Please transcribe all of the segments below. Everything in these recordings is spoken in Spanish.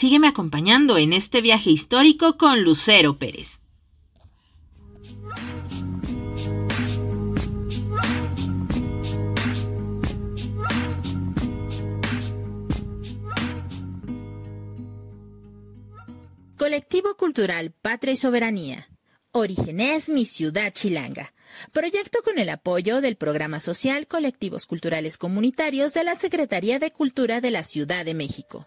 Sígueme acompañando en este viaje histórico con Lucero Pérez. Colectivo Cultural Patria y Soberanía. Orígenes Mi Ciudad Chilanga. Proyecto con el apoyo del Programa Social Colectivos Culturales Comunitarios de la Secretaría de Cultura de la Ciudad de México.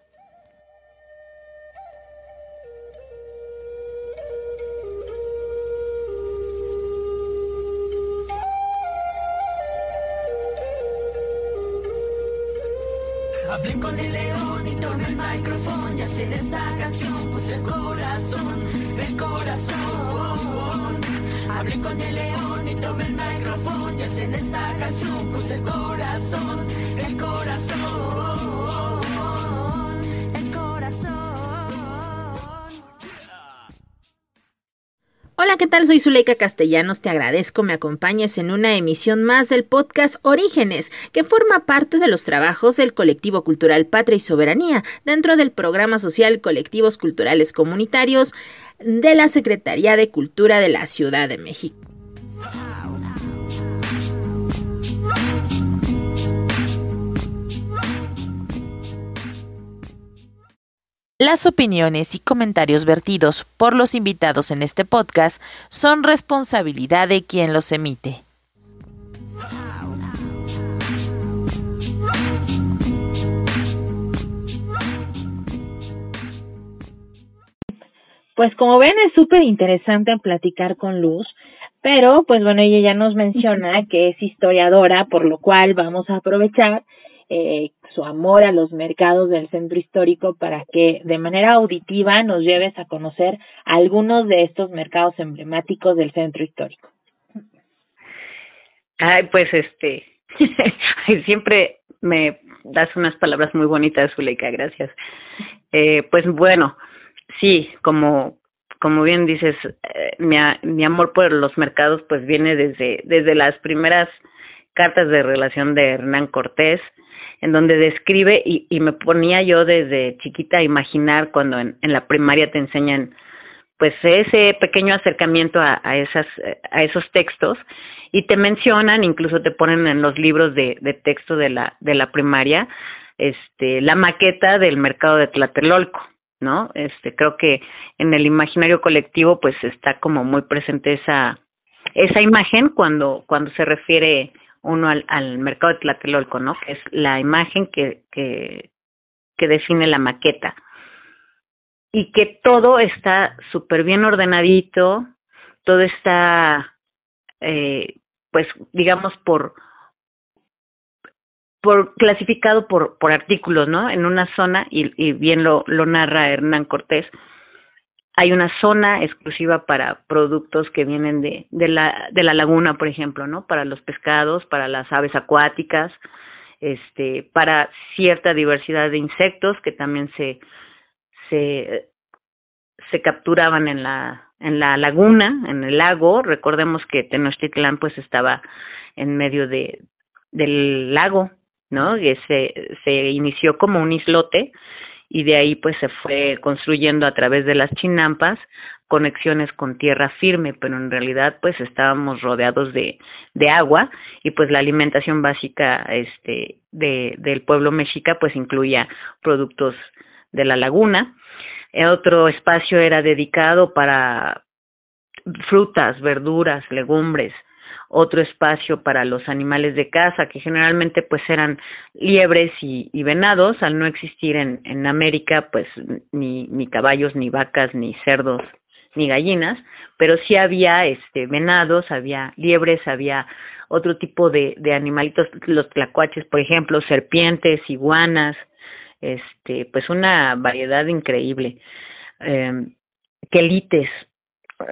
Hacer esta canción puse el corazón, el corazón. Hablé con el león y tomé el micrófono y hacer esta canción puse el corazón, el corazón, Hola, ¿qué tal? Soy Zuleika Castellanos. Te agradezco me acompañes en una emisión más del podcast Orígenes, que forma parte de los trabajos del colectivo cultural Patria y Soberanía dentro del programa social Colectivos Culturales Comunitarios de la Secretaría de Cultura de la Ciudad de México. Las opiniones y comentarios vertidos por los invitados en este podcast son responsabilidad de quien los emite. Pues como ven es súper interesante platicar con Luz, pero pues bueno, ella ya nos menciona que es historiadora, por lo cual vamos a aprovechar eh, su amor a los mercados del centro histórico para que de manera auditiva nos lleves a conocer algunos de estos mercados emblemáticos del centro histórico. Ay, pues este, siempre me das unas palabras muy bonitas, Zuleika, gracias. Eh, pues bueno, sí, como como bien dices, eh, mi, mi amor por los mercados pues viene desde desde las primeras cartas de relación de Hernán Cortés, en donde describe y, me ponía yo desde chiquita a imaginar cuando en, en la primaria te enseñan pues ese pequeño acercamiento a, a esas a esos textos y te mencionan incluso te ponen en los libros de, de texto de la de la primaria este la maqueta del mercado de Tlatelolco no este creo que en el imaginario colectivo pues está como muy presente esa esa imagen cuando cuando se refiere uno al, al mercado de Tlatelolco, ¿no? Que es la imagen que, que, define la maqueta. Y que todo está súper bien ordenadito, todo está, eh, pues, digamos, por, por clasificado por, por artículos, ¿no? En una zona, y, y bien lo, lo narra Hernán Cortés, hay una zona exclusiva para productos que vienen de, de, la, de la laguna, por ejemplo, ¿no? Para los pescados, para las aves acuáticas, este, para cierta diversidad de insectos que también se, se, se capturaban en la, en la laguna, en el lago. Recordemos que Tenochtitlán pues estaba en medio de, del lago, ¿no? Y se, se inició como un islote y de ahí pues se fue construyendo a través de las chinampas conexiones con tierra firme, pero en realidad pues estábamos rodeados de, de agua y pues la alimentación básica este de, del pueblo mexica pues incluía productos de la laguna. El otro espacio era dedicado para frutas, verduras, legumbres, otro espacio para los animales de casa, que generalmente pues eran liebres y, venados, al no existir en, en América pues ni, ni caballos, ni vacas, ni cerdos, ni gallinas, pero sí había este venados, había liebres, había otro tipo de, de animalitos, los tlacuaches, por ejemplo, serpientes, iguanas, este, pues una variedad increíble. eh, quelites,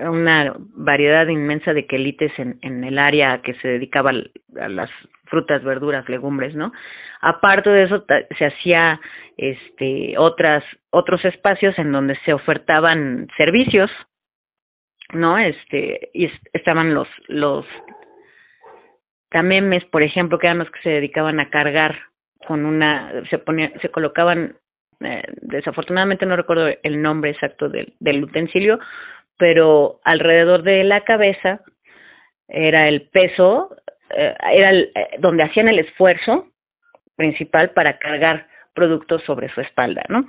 una variedad inmensa de quelites en, en el área que se dedicaba a las frutas, verduras, legumbres, ¿no? Aparte de eso, se hacía este otras otros espacios en donde se ofertaban servicios, ¿no? Este y estaban los los tamemes, por ejemplo, que eran los que se dedicaban a cargar con una se ponía se colocaban eh, desafortunadamente no recuerdo el nombre exacto del, del utensilio, pero alrededor de la cabeza era el peso, eh, era el, eh, donde hacían el esfuerzo principal para cargar productos sobre su espalda, ¿no?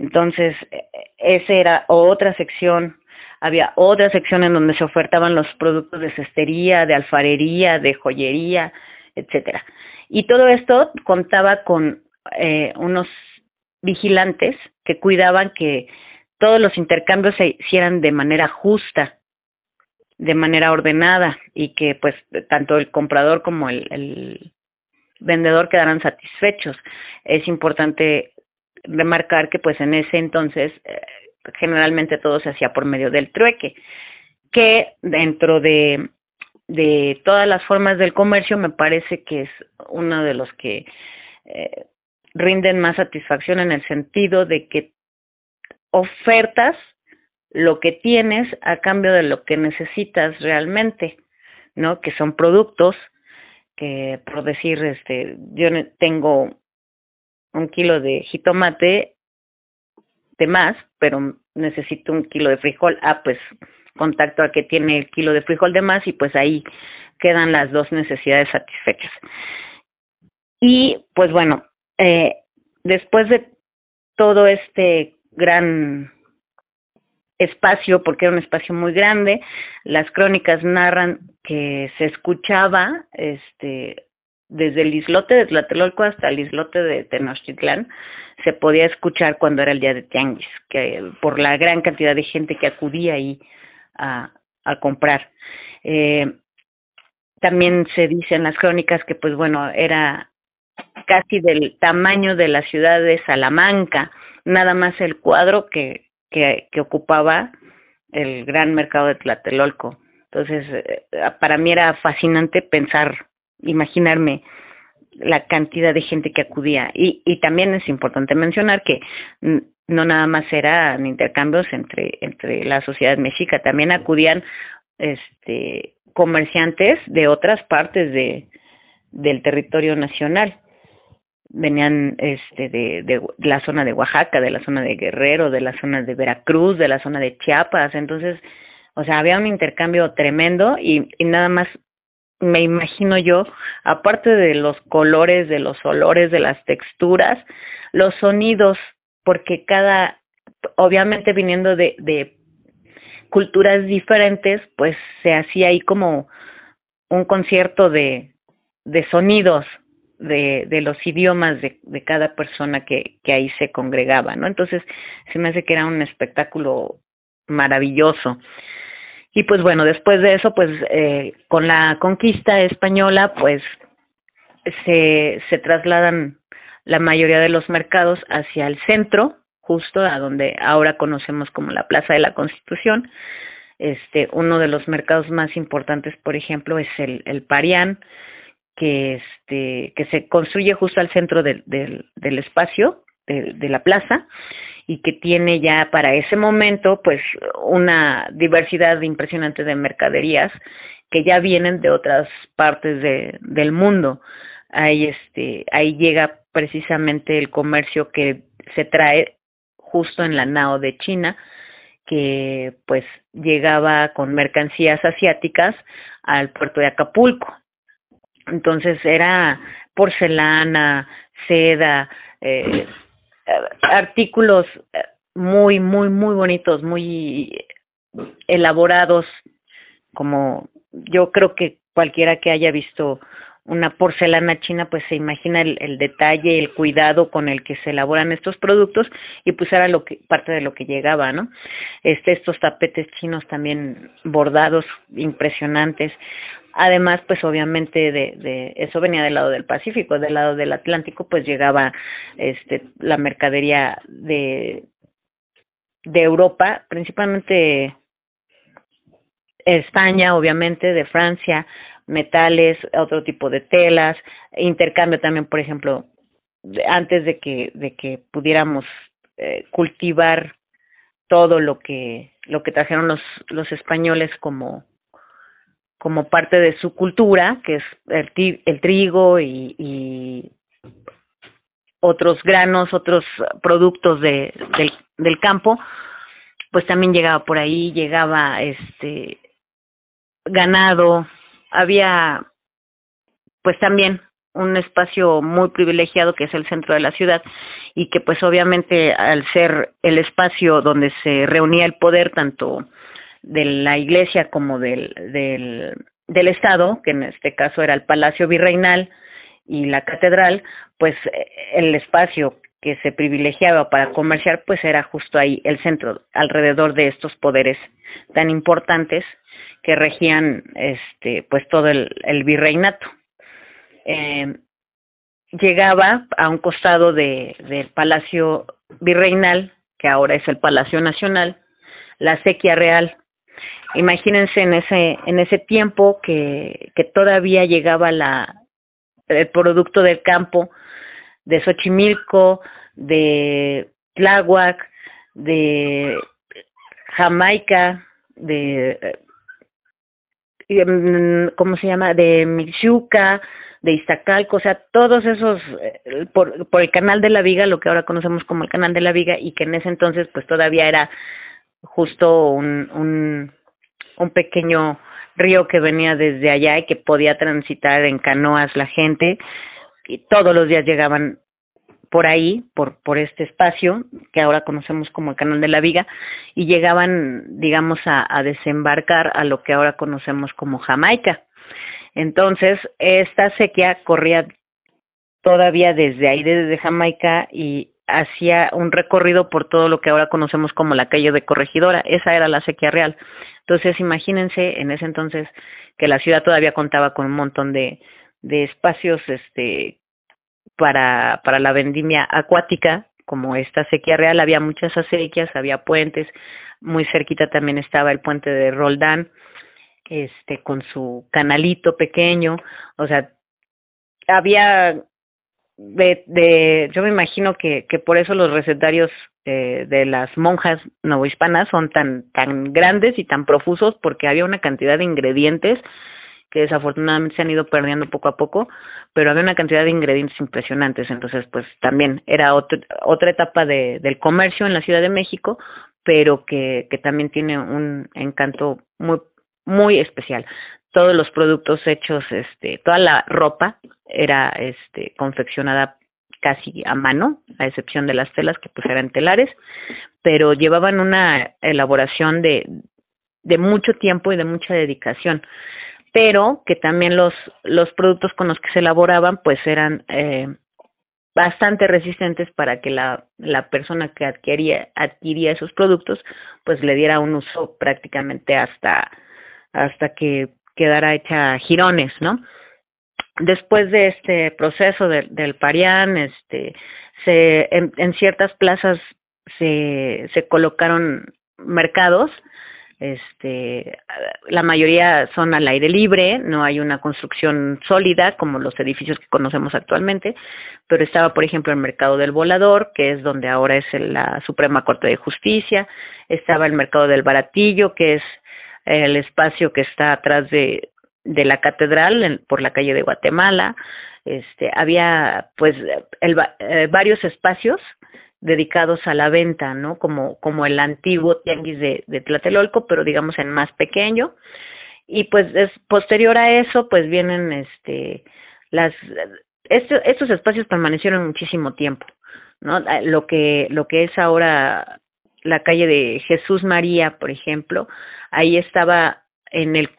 Entonces, eh, esa era otra sección, había otra sección en donde se ofertaban los productos de cestería, de alfarería, de joyería, etcétera. Y todo esto contaba con eh, unos vigilantes que cuidaban que todos los intercambios se hicieran de manera justa, de manera ordenada y que pues tanto el comprador como el, vendedor quedaran satisfechos. Es importante remarcar que pues en ese entonces eh, generalmente todo se hacía por medio del trueque, que dentro de, de todas las formas del comercio me parece que es uno de los que eh, rinden más satisfacción en el sentido de que ofertas lo que tienes a cambio de lo que necesitas realmente, ¿no? Que son productos que, por decir, este, yo tengo un kilo de jitomate de más, pero necesito un kilo de frijol. Ah, pues contacto a que tiene el kilo de frijol de más y pues ahí quedan las dos necesidades satisfechas. Y pues bueno, eh, después de todo este gran espacio, porque era un espacio muy grande, las crónicas narran que se escuchaba este desde el islote de Tlatelolco hasta el islote de Tenochtitlán, se podía escuchar cuando era el día de Tianguis, que por la gran cantidad de gente que acudía ahí a, comprar. Eh, también se dice en las crónicas que, pues bueno, era casi del tamaño de la ciudad de Salamanca, nada más el cuadro que, que, ocupaba el gran mercado de Tlatelolco. Entonces, eh, para mí era fascinante pensar, imaginarme la cantidad de gente que acudía. Y, y también es importante mencionar que no nada más eran intercambios entre, entre la sociedad mexica, también acudían este comerciantes de otras partes de, del territorio nacional venían este de, de, la zona de Oaxaca, de la zona de Guerrero, de la zona de Veracruz, de la zona de Chiapas, entonces, o sea, había un intercambio tremendo y, y nada más me imagino yo, aparte de los colores, de los olores, de las texturas, los sonidos, porque cada, obviamente viniendo de, de culturas diferentes, pues se hacía ahí como un concierto de, de sonidos, de, de los idiomas de, de cada persona que, que ahí se congregaba, ¿no? Entonces, se me hace que era un espectáculo maravilloso. Y pues bueno, después de eso, pues eh, con la conquista española, pues se, trasladan la mayoría de los mercados hacia el centro, justo a donde ahora conocemos como la Plaza de la Constitución. Este, uno de los mercados más importantes, por ejemplo, es el, el Parián, que este que se construye justo al centro del, del, espacio de, de, la plaza y que tiene ya para ese momento pues una diversidad impresionante de mercaderías que ya vienen de otras partes de, del mundo. Ahí este ahí llega precisamente el comercio que se trae justo en la nao de China que pues llegaba con mercancías asiáticas al puerto de Acapulco entonces era porcelana, seda, eh, artículos muy, muy, muy bonitos, muy elaborados, como yo creo que cualquiera que haya visto una porcelana china, pues se imagina el, el, detalle, el cuidado con el que se elaboran estos productos y pues era lo que parte de lo que llegaba, ¿no? Este estos tapetes chinos también bordados impresionantes. Además, pues obviamente de, de eso venía del lado del Pacífico, del lado del Atlántico, pues llegaba este la mercadería de de Europa, principalmente España, obviamente, de Francia, metales, otro tipo de telas, intercambio también, por ejemplo, antes de que de que pudiéramos eh, cultivar todo lo que lo que trajeron los los españoles como como parte de su cultura, que es el, el trigo y, otros granos, otros productos de, del, del campo, pues también llegaba por ahí, llegaba este ganado, había pues también un espacio muy privilegiado que es el centro de la ciudad y que pues obviamente al ser el espacio donde se reunía el poder tanto de la iglesia como del, del, estado, que en este caso era el Palacio Virreinal y la catedral, pues el espacio que se privilegiaba para comerciar pues era justo ahí el centro alrededor de estos poderes tan importantes que regían este pues todo el, el virreinato. Eh, llegaba a un costado de, del Palacio Virreinal, que ahora es el Palacio Nacional, la sequía real. Imagínense en ese, en ese tiempo que, que todavía llegaba la, el producto del campo de Xochimilco, de Tláhuac, de Jamaica, de Mm, ¿cómo se llama? De Michuca, de Iztacalco, o sea, todos esos, eh, por, por el canal de la Viga, lo que ahora conocemos como el canal de la Viga, y que en ese entonces pues todavía era justo un, un, un pequeño río que venía desde allá y que podía transitar en canoas la gente, y todos los días llegaban por ahí, por, por este espacio, que ahora conocemos como el Canal de la Viga, y llegaban, digamos, a, a desembarcar a lo que ahora conocemos como Jamaica. Entonces, esta sequía corría todavía desde ahí, desde Jamaica, y hacía un recorrido por todo lo que ahora conocemos como la calle de Corregidora. Esa era la sequía real. Entonces, imagínense en ese entonces que la ciudad todavía contaba con un montón de, de espacios este para, para la vendimia acuática, como esta sequía real, había muchas acequias, había puentes, muy cerquita también estaba el puente de Roldán, este, con su canalito pequeño, o sea, había de, de yo me imagino que, que por eso los recetarios eh, de las monjas novohispanas son tan, tan grandes y tan profusos, porque había una cantidad de ingredientes que desafortunadamente se han ido perdiendo poco a poco, pero había una cantidad de ingredientes impresionantes, entonces pues también era otra etapa de, del comercio en la Ciudad de México, pero que, que también tiene un encanto muy muy especial. Todos los productos hechos, este, toda la ropa era este confeccionada casi a mano, a excepción de las telas que pues eran telares, pero llevaban una elaboración de de mucho tiempo y de mucha dedicación pero que también los, los productos con los que se elaboraban pues eran eh, bastante resistentes para que la, la persona que adquiría, adquiría esos productos pues le diera un uso prácticamente hasta, hasta que quedara hecha girones, ¿no? Después de este proceso de, del Parián, este, se, en, ciertas plazas se, se colocaron mercados este la mayoría son al aire libre, no hay una construcción sólida como los edificios que conocemos actualmente, pero estaba por ejemplo el mercado del volador, que es donde ahora es la Suprema Corte de Justicia, estaba el mercado del baratillo, que es el espacio que está atrás de, de la catedral por la calle de Guatemala, este había pues el, eh, varios espacios dedicados a la venta, ¿no? Como, como el antiguo tianguis de, de Tlatelolco, pero digamos en más pequeño. Y pues es, posterior a eso, pues vienen este las estos, estos espacios permanecieron muchísimo tiempo, ¿no? Lo que lo que es ahora la calle de Jesús María, por ejemplo, ahí estaba en el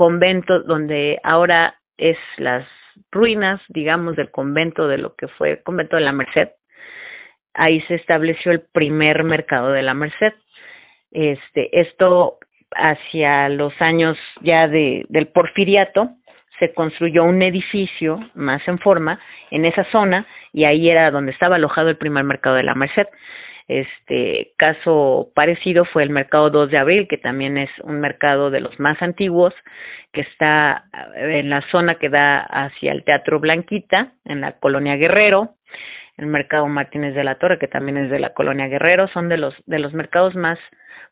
convento donde ahora es las ruinas, digamos, del convento de lo que fue el convento de la Merced, ahí se estableció el primer mercado de la Merced. Este, esto hacia los años ya de, del porfiriato se construyó un edificio más en forma en esa zona y ahí era donde estaba alojado el primer mercado de la Merced. Este caso parecido fue el mercado 2 de abril, que también es un mercado de los más antiguos, que está eh, en la zona que da hacia el Teatro Blanquita, en la colonia Guerrero, el mercado Martínez de la Torre, que también es de la colonia Guerrero, son de los de los mercados más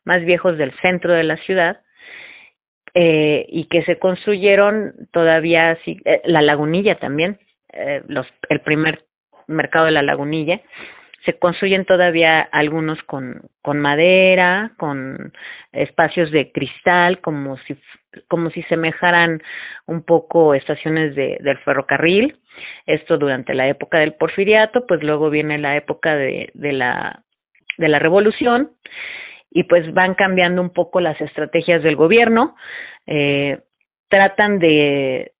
más viejos del centro de la ciudad eh, y que se construyeron todavía eh, la lagunilla también, eh, los, el primer mercado de la lagunilla, se construyen todavía algunos con, con madera, con espacios de cristal, como si, como si semejaran un poco estaciones de, del ferrocarril. Esto durante la época del porfiriato, pues luego viene la época de, de la de la revolución y pues van cambiando un poco las estrategias del gobierno, eh, tratan de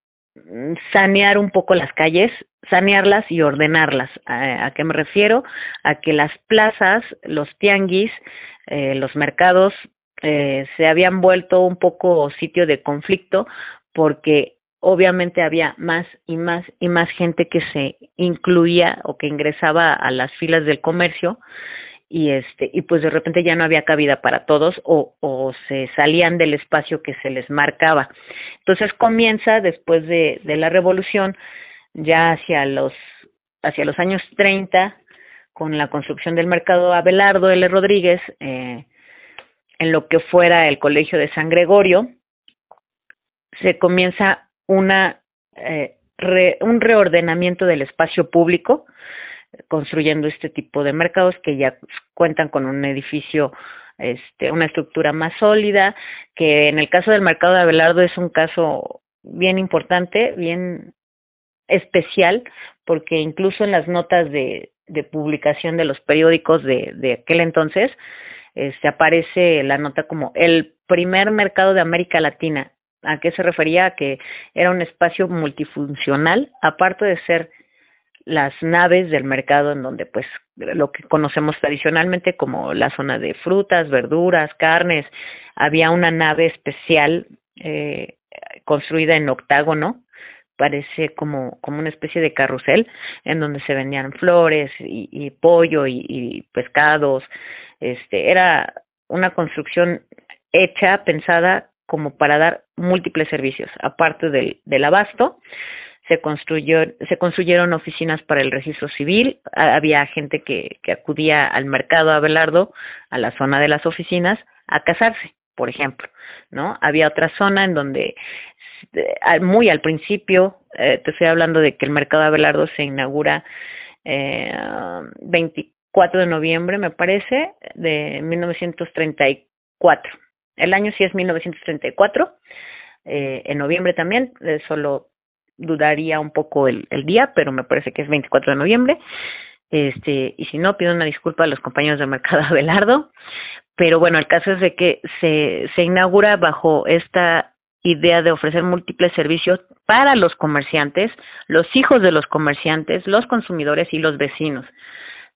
sanear un poco las calles, sanearlas y ordenarlas. ¿A, qué me refiero? A que las plazas, los tianguis, eh, los mercados eh, se habían vuelto un poco sitio de conflicto porque obviamente había más y más y más gente que se incluía o que ingresaba a las filas del comercio y este y pues de repente ya no había cabida para todos o, o se salían del espacio que se les marcaba entonces comienza después de, de la revolución ya hacia los hacia los años 30 con la construcción del mercado Abelardo L. Rodríguez eh, en lo que fuera el colegio de San Gregorio se comienza una eh, re, un reordenamiento del espacio público construyendo este tipo de mercados que ya cuentan con un edificio este, una estructura más sólida, que en el caso del mercado de Abelardo es un caso bien importante, bien especial, porque incluso en las notas de, publicación de los periódicos de, de aquel entonces, este, aparece la nota como el primer mercado de América Latina. ¿A qué se refería? Que era un espacio multifuncional, aparte de ser las naves del mercado en donde pues lo que conocemos tradicionalmente como la zona de frutas, verduras, carnes, había una nave especial eh, construida en octágono, parece como, como una especie de carrusel en donde se vendían flores y, pollo y, y pescados, este era una construcción hecha, pensada como para dar múltiples servicios, aparte del, del abasto, se construyó, se construyeron oficinas para el registro civil, había gente que, que acudía al mercado Abelardo, a la zona de las oficinas, a casarse, por ejemplo, ¿no? Había otra zona en donde muy al principio, eh, te estoy hablando de que el mercado Abelardo se inaugura eh, 24 de noviembre, me parece, de 1934. El año sí es 1934, eh, en noviembre también, eh, solo dudaría un poco el, el día, pero me parece que es 24 de noviembre. Este, y si no, pido una disculpa a los compañeros del mercado Abelardo. Pero bueno, el caso es de que se, se inaugura bajo esta idea de ofrecer múltiples servicios para los comerciantes, los hijos de los comerciantes, los consumidores y los vecinos.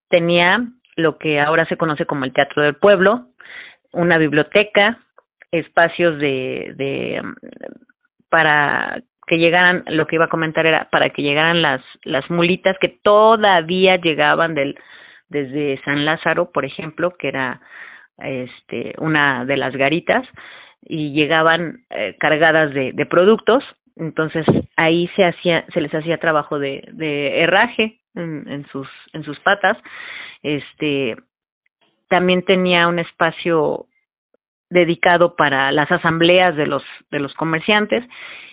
Tenía lo que ahora se conoce como el Teatro del Pueblo, una biblioteca, espacios de, de para que llegaran, lo que iba a comentar era para que llegaran las, las mulitas que todavía llegaban del, desde San Lázaro, por ejemplo, que era este, una de las garitas, y llegaban eh, cargadas de, de productos, entonces ahí se hacía, se les hacía trabajo de, de herraje en, en sus, en sus patas, este, también tenía un espacio dedicado para las asambleas de los, de los comerciantes.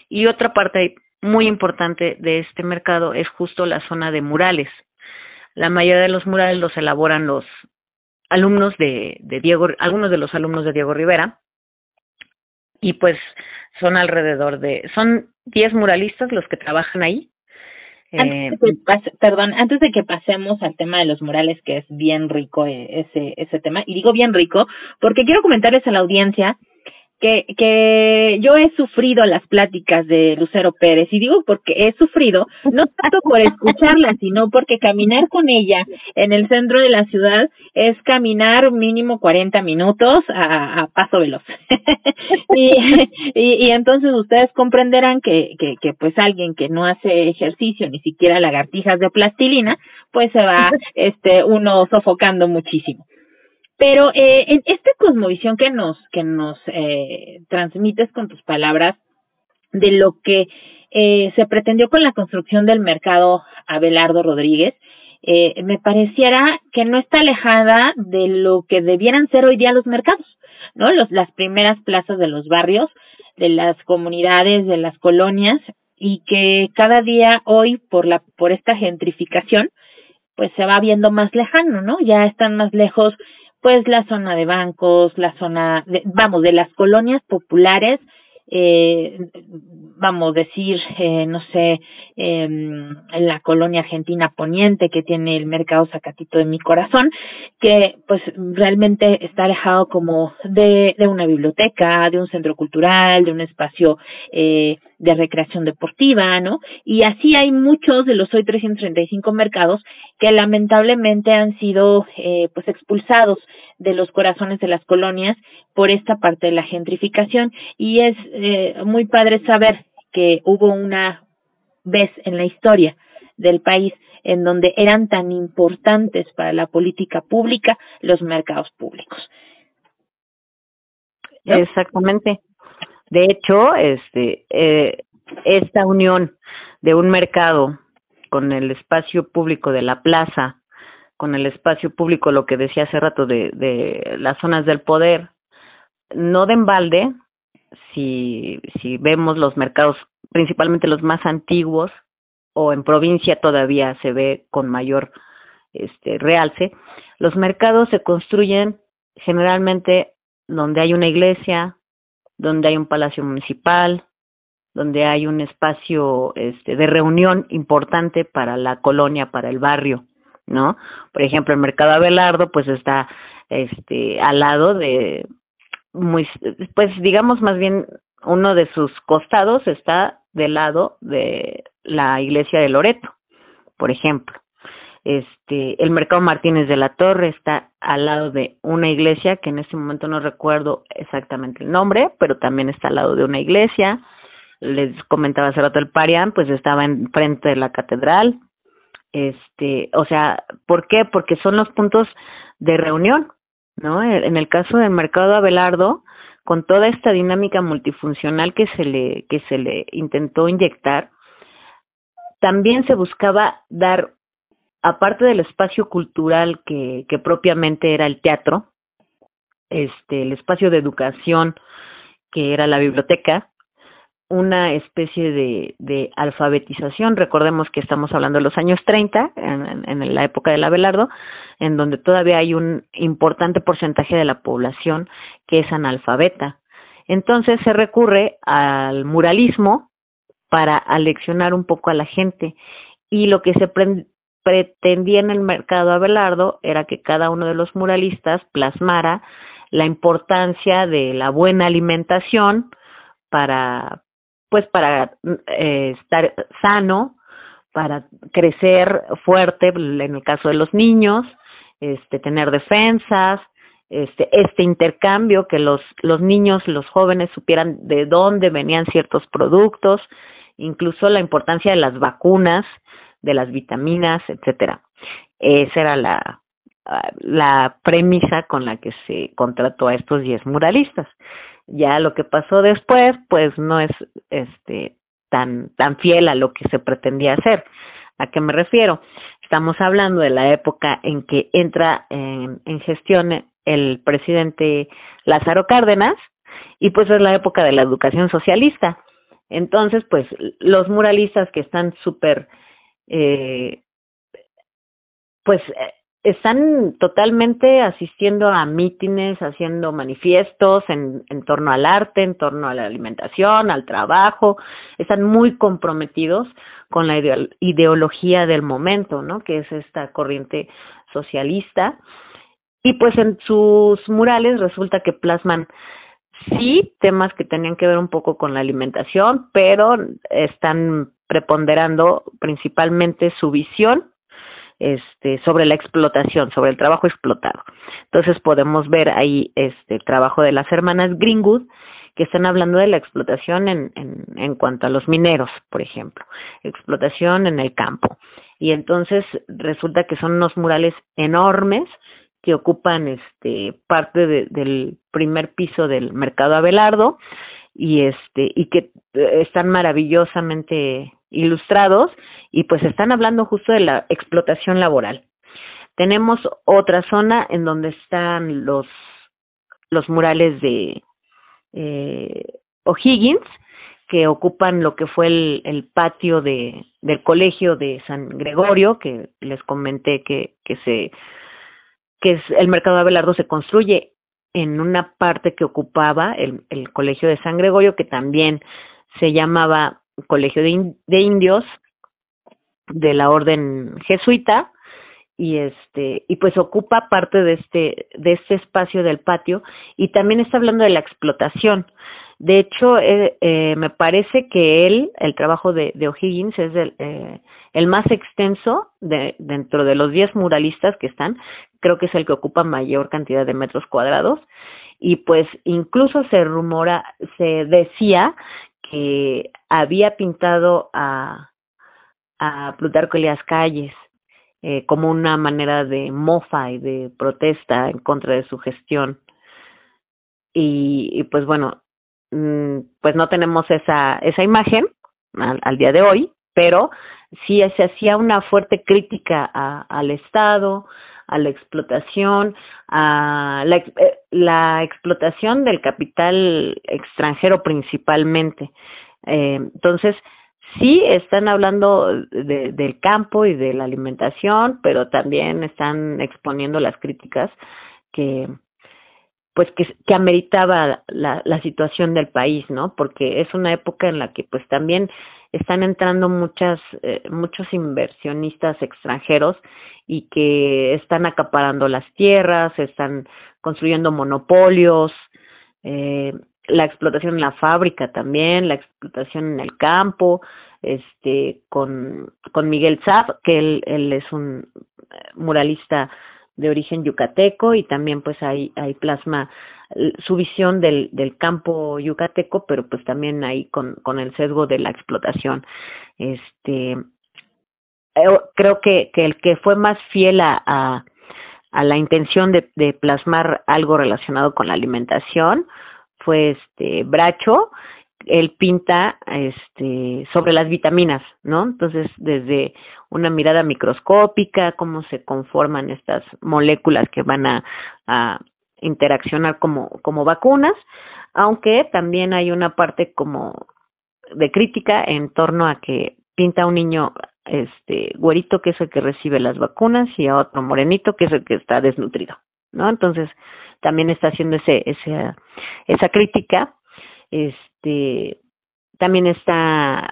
Y otra parte muy importante de este mercado es justo la zona de murales. La mayoría de los murales los elaboran los alumnos de, de Diego, algunos de los alumnos de Diego Rivera, y pues son alrededor de, son 10 muralistas los que trabajan ahí. Antes de que perdón, antes de que pasemos al tema de los murales, que es bien rico eh, ese, ese tema, y digo bien rico, porque quiero comentarles a la audiencia que, que yo he sufrido las pláticas de Lucero Pérez y digo porque he sufrido, no tanto por escucharla, sino porque caminar con ella en el centro de la ciudad es caminar mínimo 40 minutos a, a paso veloz. y, y, y, entonces ustedes comprenderán que, que, que pues alguien que no hace ejercicio, ni siquiera lagartijas de plastilina, pues se va este uno sofocando muchísimo. Pero eh, en esta cosmovisión que nos, que nos eh, transmites con tus palabras de lo que eh, se pretendió con la construcción del mercado Abelardo Rodríguez, eh, me pareciera que no está alejada de lo que debieran ser hoy día los mercados, ¿no? Los, las primeras plazas de los barrios, de las comunidades, de las colonias, y que cada día hoy por la, por esta gentrificación, pues se va viendo más lejano, ¿no? Ya están más lejos pues la zona de bancos, la zona, de, vamos, de las colonias populares, eh, vamos a decir, eh, no sé, eh, en la colonia argentina poniente que tiene el mercado Zacatito de mi corazón, que pues realmente está alejado como de, de una biblioteca, de un centro cultural, de un espacio eh, de recreación deportiva, ¿no? Y así hay muchos de los hoy 335 mercados que lamentablemente han sido eh, pues expulsados de los corazones de las colonias por esta parte de la gentrificación y es eh, muy padre saber que hubo una vez en la historia del país en donde eran tan importantes para la política pública los mercados públicos. Exactamente. De hecho, este, eh, esta unión de un mercado con el espacio público de la plaza, con el espacio público, lo que decía hace rato de, de las zonas del poder, no de embalde, si, si vemos los mercados, principalmente los más antiguos, o en provincia todavía se ve con mayor este realce, los mercados se construyen generalmente donde hay una iglesia, donde hay un palacio municipal, donde hay un espacio este, de reunión importante para la colonia, para el barrio, ¿no? Por ejemplo, el Mercado Abelardo, pues está este, al lado de, muy, pues digamos más bien, uno de sus costados está del lado de la iglesia de Loreto, por ejemplo. Este, el Mercado Martínez de la Torre está al lado de una iglesia que en este momento no recuerdo exactamente el nombre, pero también está al lado de una iglesia. Les comentaba hace rato el Parián, pues estaba enfrente de la catedral. Este, o sea, ¿por qué? Porque son los puntos de reunión, ¿no? En el caso del Mercado Abelardo, con toda esta dinámica multifuncional que se le que se le intentó inyectar, también se buscaba dar aparte del espacio cultural que, propiamente era el teatro, este, el espacio de educación que era la biblioteca, una especie de, alfabetización. Recordemos que estamos hablando de los años 30, en, en, la época del Abelardo, en donde todavía hay un importante porcentaje de la población que es analfabeta. Entonces se recurre al muralismo para aleccionar un poco a la gente y lo que se pretendía en el mercado Abelardo era que cada uno de los muralistas plasmara la importancia de la buena alimentación para pues para eh, estar sano, para crecer fuerte en el caso de los niños, este tener defensas, este este intercambio que los los niños, los jóvenes supieran de dónde venían ciertos productos, incluso la importancia de las vacunas de las vitaminas, etcétera. Esa era la, la premisa con la que se contrató a estos 10 muralistas. Ya lo que pasó después, pues no es este tan tan fiel a lo que se pretendía hacer. ¿A qué me refiero? Estamos hablando de la época en que entra en, en gestión el presidente Lázaro Cárdenas y pues es la época de la educación socialista. Entonces, pues los muralistas que están súper eh, pues eh, están totalmente asistiendo a mítines, haciendo manifiestos en, en torno al arte, en torno a la alimentación, al trabajo, están muy comprometidos con la ideología del momento, ¿no? Que es esta corriente socialista. Y pues en sus murales resulta que plasman sí temas que tenían que ver un poco con la alimentación, pero están preponderando principalmente su visión este sobre la explotación, sobre el trabajo explotado. Entonces podemos ver ahí este trabajo de las hermanas Greenwood que están hablando de la explotación en, en, en cuanto a los mineros, por ejemplo, explotación en el campo. Y entonces resulta que son unos murales enormes que ocupan este parte de, del primer piso del mercado Abelardo y este y que eh, están maravillosamente ilustrados y pues están hablando justo de la explotación laboral. Tenemos otra zona en donde están los los murales de eh, O'Higgins que ocupan lo que fue el, el patio de, del colegio de San Gregorio, que les comenté que, que se que es el mercado de Abelardo se construye en una parte que ocupaba el, el colegio de San Gregorio, que también se llamaba Colegio de, de Indios de la orden jesuita y este y pues ocupa parte de este de este espacio del patio y también está hablando de la explotación. De hecho eh, eh, me parece que él el trabajo de, de O'Higgins es el, eh, el más extenso de dentro de los 10 muralistas que están creo que es el que ocupa mayor cantidad de metros cuadrados y pues incluso se rumora se decía que había pintado a a Plutarco Elias Calles eh, como una manera de mofa y de protesta en contra de su gestión. Y, pues bueno, mm, pues no tenemos esa, esa imagen al, al, día de hoy, pero sí se hacía una fuerte crítica a, al Estado, a la explotación, a la, eh, la explotación del capital extranjero principalmente. Eh, entonces, sí están hablando de, del campo y de la alimentación, pero también están exponiendo las críticas que pues que, ameritaba la, situación del país, ¿no? Porque es una época en la que pues también están entrando muchas eh, muchos inversionistas extranjeros y que están acaparando las tierras, están construyendo monopolios, eh, la explotación en la fábrica también, la explotación en el campo, este, con, con Miguel Zap, que él, él es un muralista de origen yucateco y también pues hay, hay plasma su visión del, del campo yucateco, pero pues también ahí con, con el sesgo de la explotación. Este, eh, creo que, que el que fue más fiel a, a, a la intención de, de plasmar algo relacionado con la alimentación fue este Bracho, él pinta este sobre las vitaminas, ¿no? Entonces, desde una mirada microscópica, cómo se conforman estas moléculas que van a, interaccionar como, vacunas, aunque también hay una parte como de crítica en torno a que pinta a un niño este güerito que es el que recibe las vacunas y a otro morenito que es el que está desnutrido, ¿no? Entonces, también está haciendo ese esa crítica. Este también está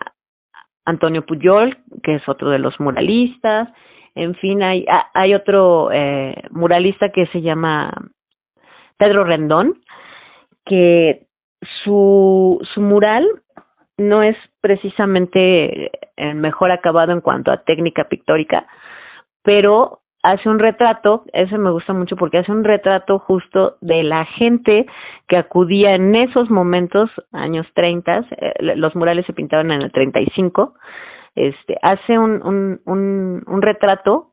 Antonio Puyol, que es otro de los muralistas. En fin, hay, hay otro eh, muralista que se llama Pedro Rendón, que su, su mural no es precisamente el mejor acabado en cuanto a técnica pictórica, pero hace un retrato, ese me gusta mucho porque hace un retrato justo de la gente que acudía en esos momentos, años 30, eh, los murales se pintaban en el 35, este, hace un, un, un, un retrato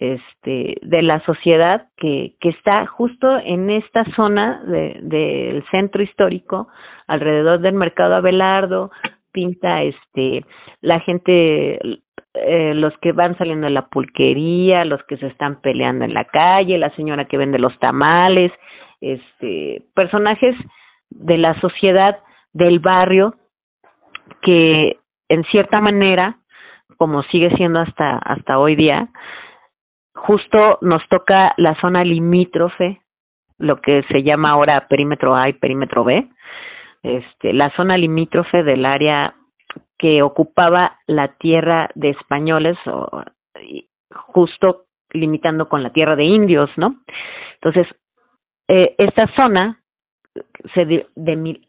este, de la sociedad que, que está justo en esta zona del de, centro histórico, alrededor del mercado Abelardo, pinta este la gente eh, los que van saliendo de la pulquería, los que se están peleando en la calle, la señora que vende los tamales, este, personajes de la sociedad del barrio que en cierta manera, como sigue siendo hasta hasta hoy día, justo nos toca la zona limítrofe, lo que se llama ahora perímetro A y perímetro B, este, la zona limítrofe del área que ocupaba la tierra de españoles, o, justo limitando con la tierra de indios, ¿no? Entonces, eh, esta zona se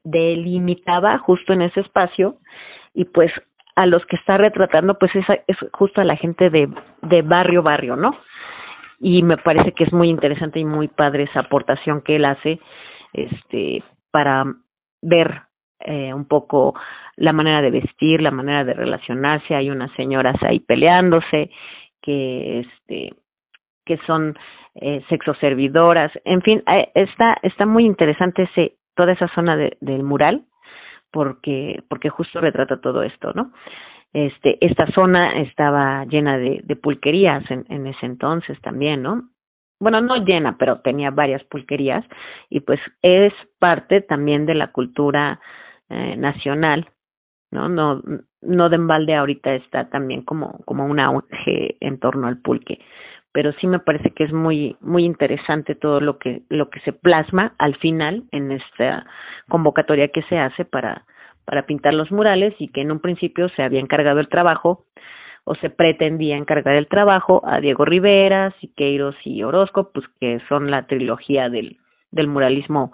delimitaba justo en ese espacio y pues a los que está retratando pues es, es justo a la gente de, de barrio barrio, ¿no? Y me parece que es muy interesante y muy padre esa aportación que él hace este para ver eh, un poco la manera de vestir, la manera de relacionarse, hay unas señoras ahí peleándose que este que son eh, sexoservidoras, en fin, eh, está está muy interesante ese toda esa zona de, del mural porque porque justo retrata todo esto, ¿no? Este esta zona estaba llena de, de pulquerías en, en ese entonces también, ¿no? bueno, no llena, pero tenía varias pulquerías y pues es parte también de la cultura eh, nacional, ¿no? No, no de embalde ahorita está también como, como un auge en torno al pulque, pero sí me parece que es muy, muy interesante todo lo que, lo que se plasma al final en esta convocatoria que se hace para, para pintar los murales y que en un principio se había encargado el trabajo o se pretendía encargar el trabajo a Diego Rivera, Siqueiros y Orozco, pues que son la trilogía del, del muralismo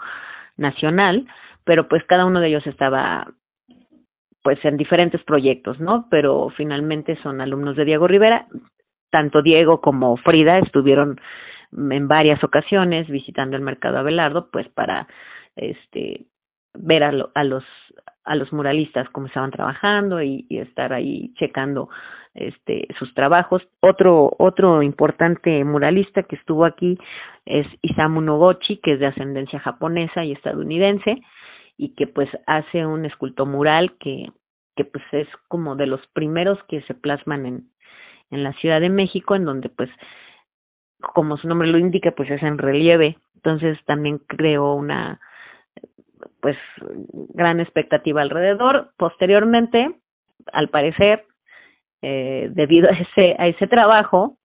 nacional, pero pues cada uno de ellos estaba pues en diferentes proyectos, ¿no? Pero finalmente son alumnos de Diego Rivera. Tanto Diego como Frida estuvieron en varias ocasiones visitando el mercado Abelardo, pues para este ver a, a los a los muralistas cómo estaban trabajando y, y, estar ahí checando este sus trabajos. Otro otro importante muralista que estuvo aquí es Isamu Noguchi, que es de ascendencia japonesa y estadounidense y que pues hace un escultomural que que pues es como de los primeros que se plasman en en la Ciudad de México en donde pues como su nombre lo indica pues es en relieve. Entonces también creó una pues gran expectativa alrededor. Posteriormente al parecer eh, debido a ese a ese trabajo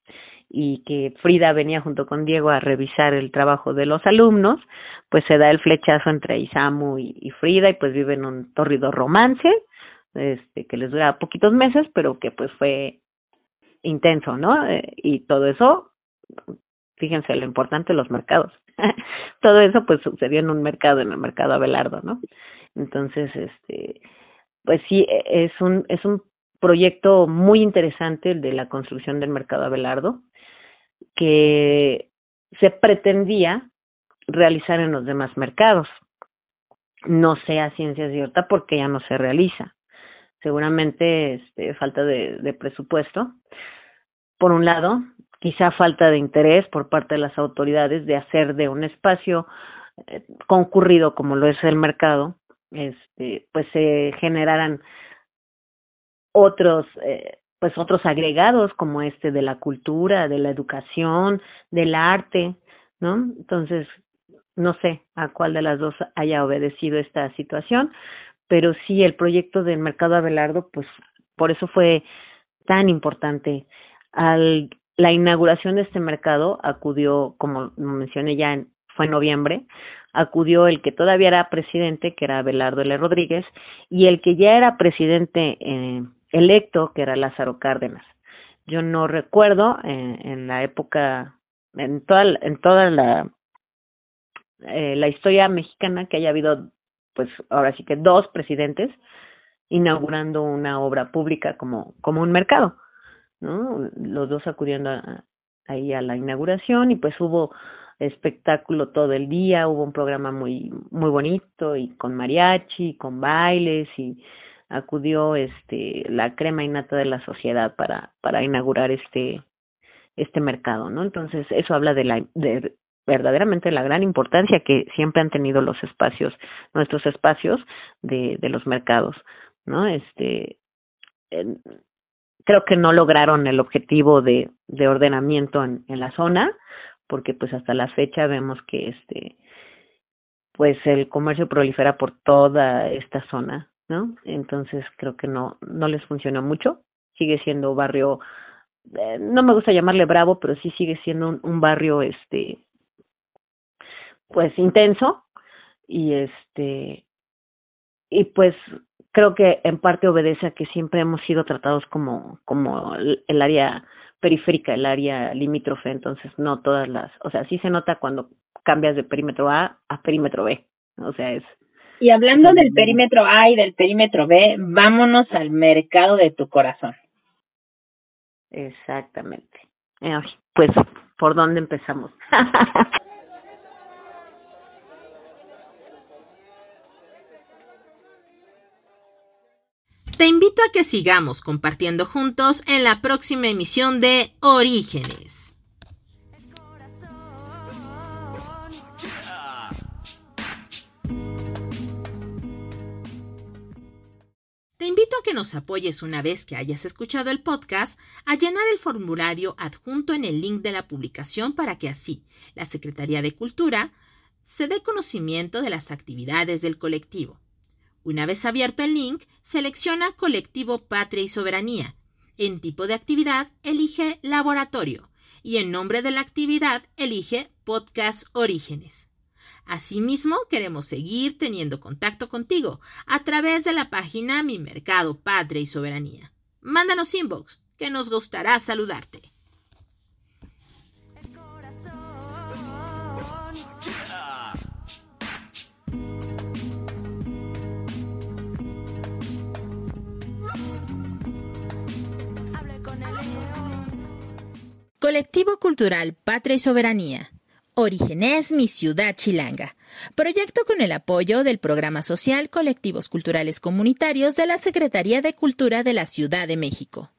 y que Frida venía junto con Diego a revisar el trabajo de los alumnos, pues se da el flechazo entre Isamu y, Frida y pues viven un torrido romance, este que les dura poquitos meses, pero que pues fue intenso, ¿no? Eh, y todo eso, fíjense lo importante, los mercados. todo eso pues sucedió en un mercado, en el mercado Abelardo, ¿no? Entonces, este, pues sí, e, es un, es un proyecto muy interesante el de la construcción del mercado Abelardo que se pretendía realizar en los demás mercados. No sé a ciencia cierta porque ya no se realiza. Seguramente este, falta de, de presupuesto. Por un lado, quizá falta de interés por parte de las autoridades de hacer de un espacio eh, concurrido como lo es el mercado, este, pues se generaran otros eh, pues otros agregados como este de la cultura, de la educación, del arte, ¿no? Entonces, no sé a cuál de las dos haya obedecido esta situación, pero sí el proyecto del mercado Abelardo, pues por eso fue tan importante. Al la inauguración de este mercado acudió, como mencioné ya, en, fue en noviembre, acudió el que todavía era presidente, que era Abelardo L. Rodríguez, y el que ya era presidente eh, electo, que era Lázaro Cárdenas. Yo no recuerdo en, en la época, en toda, en toda la, eh, la historia mexicana que haya habido, pues ahora sí que dos presidentes inaugurando una obra pública como, como un mercado, ¿no? Los dos acudiendo a, ahí a la inauguración y pues hubo espectáculo todo el día, hubo un programa muy muy bonito y con mariachi, con bailes y acudió este la crema innata de la sociedad para para inaugurar este este mercado no entonces eso habla de la de verdaderamente la gran importancia que siempre han tenido los espacios nuestros espacios de de los mercados no este creo que no lograron el objetivo de de ordenamiento en, en la zona porque pues hasta la fecha vemos que este pues el comercio prolifera por toda esta zona ¿no? Entonces creo que no, no les funcionó mucho. Sigue siendo barrio, eh, no me gusta llamarle bravo, pero sí sigue siendo un, un barrio, este, pues intenso y este, y pues creo que en parte obedece a que siempre hemos sido tratados como, como el área periférica, el área limítrofe, entonces no todas las, o sea, sí se nota cuando cambias de perímetro A a perímetro B, O sea, es... Y hablando del perímetro A y del perímetro B, vámonos al mercado de tu corazón. Exactamente. pues, ¿por dónde empezamos? Te invito a que sigamos compartiendo juntos en la próxima emisión de Orígenes. Te invito a que nos apoyes una vez que hayas escuchado el podcast a llenar el formulario adjunto en el link de la publicación para que así la Secretaría de Cultura se dé conocimiento de las actividades del colectivo. Una vez abierto el link, selecciona Colectivo Patria y Soberanía. En tipo de actividad, elige Laboratorio y en nombre de la actividad, elige Podcast Orígenes. Asimismo, queremos seguir teniendo contacto contigo a través de la página Mi Mercado Patria y Soberanía. Mándanos inbox, que nos gustará saludarte. Colectivo Cultural Patria y Soberanía. Orígenes Mi Ciudad Chilanga. Proyecto con el apoyo del Programa Social Colectivos Culturales Comunitarios de la Secretaría de Cultura de la Ciudad de México.